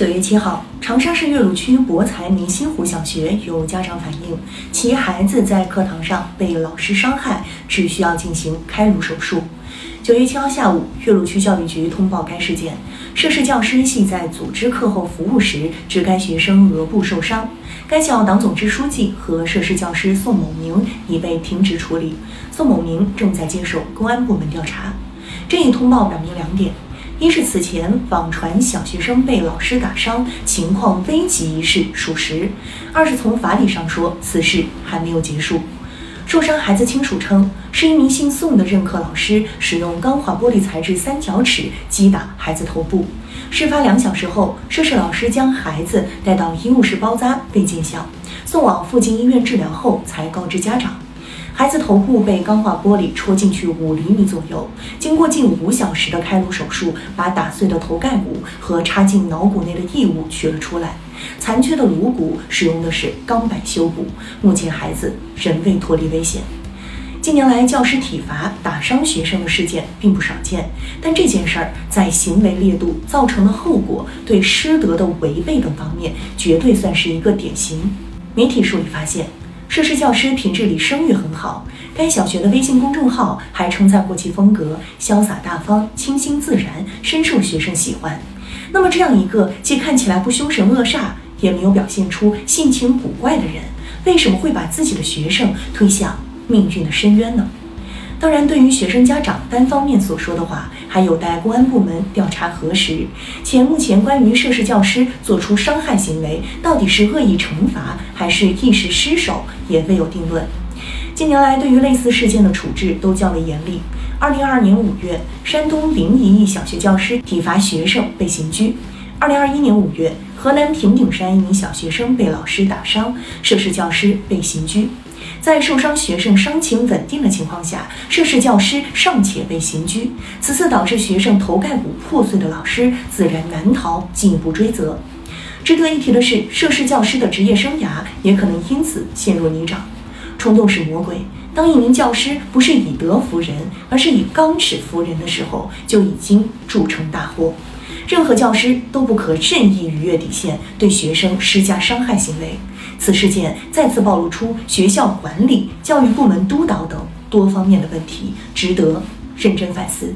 九月七号，长沙市岳麓区博才明心湖小学有家长反映，其孩子在课堂上被老师伤害，只需要进行开颅手术。九月七号下午，岳麓区教育局通报该事件，涉事教师系在组织课后服务时致该学生额部受伤，该校党总支书记和涉事教师宋某明已被停职处理，宋某明正在接受公安部门调查。这一通报表明两点。一是此前网传小学生被老师打伤，情况危急一事属实；二是从法理上说，此事还没有结束。受伤孩子亲属称，是一名姓宋的任课老师使用钢化玻璃材质三角尺击打孩子头部。事发两小时后，涉事老师将孩子带到医务室包扎被见效，送往附近医院治疗后才告知家长。孩子头部被钢化玻璃戳进去五厘米左右，经过近五小时的开颅手术，把打碎的头盖骨和插进脑骨内的异物取了出来。残缺的颅骨使用的是钢板修补，目前孩子仍未脱离危险。近年来，教师体罚打伤学生的事件并不少见，但这件事儿在行为烈度、造成的后果、对师德的违背等方面，绝对算是一个典型。媒体梳理发现。涉事教师品质里声誉很好，该小学的微信公众号还称赞过其风格潇洒大方、清新自然，深受学生喜欢。那么，这样一个既看起来不凶神恶煞，也没有表现出性情古怪的人，为什么会把自己的学生推向命运的深渊呢？当然，对于学生家长单方面所说的话，还有待公安部门调查核实。且目前关于涉事教师做出伤害行为，到底是恶意惩罚还是一时失手，也未有定论。近年来，对于类似事件的处置都较为严厉。二零二二年五月，山东临沂一小学教师体罚学生被刑拘；二零二一年五月，河南平顶山一名小学生被老师打伤，涉事教师被刑拘。在受伤学生伤情稳定的情况下，涉事教师尚且被刑拘，此次导致学生头盖骨破碎的老师自然难逃进一步追责。值得一提的是，涉事教师的职业生涯也可能因此陷入泥沼。冲动是魔鬼，当一名教师不是以德服人，而是以钢尺服人的时候，就已经铸成大祸。任何教师都不可任意逾越底线，对学生施加伤害行为。此事件再次暴露出学校管理、教育部门督导等多方面的问题，值得认真反思。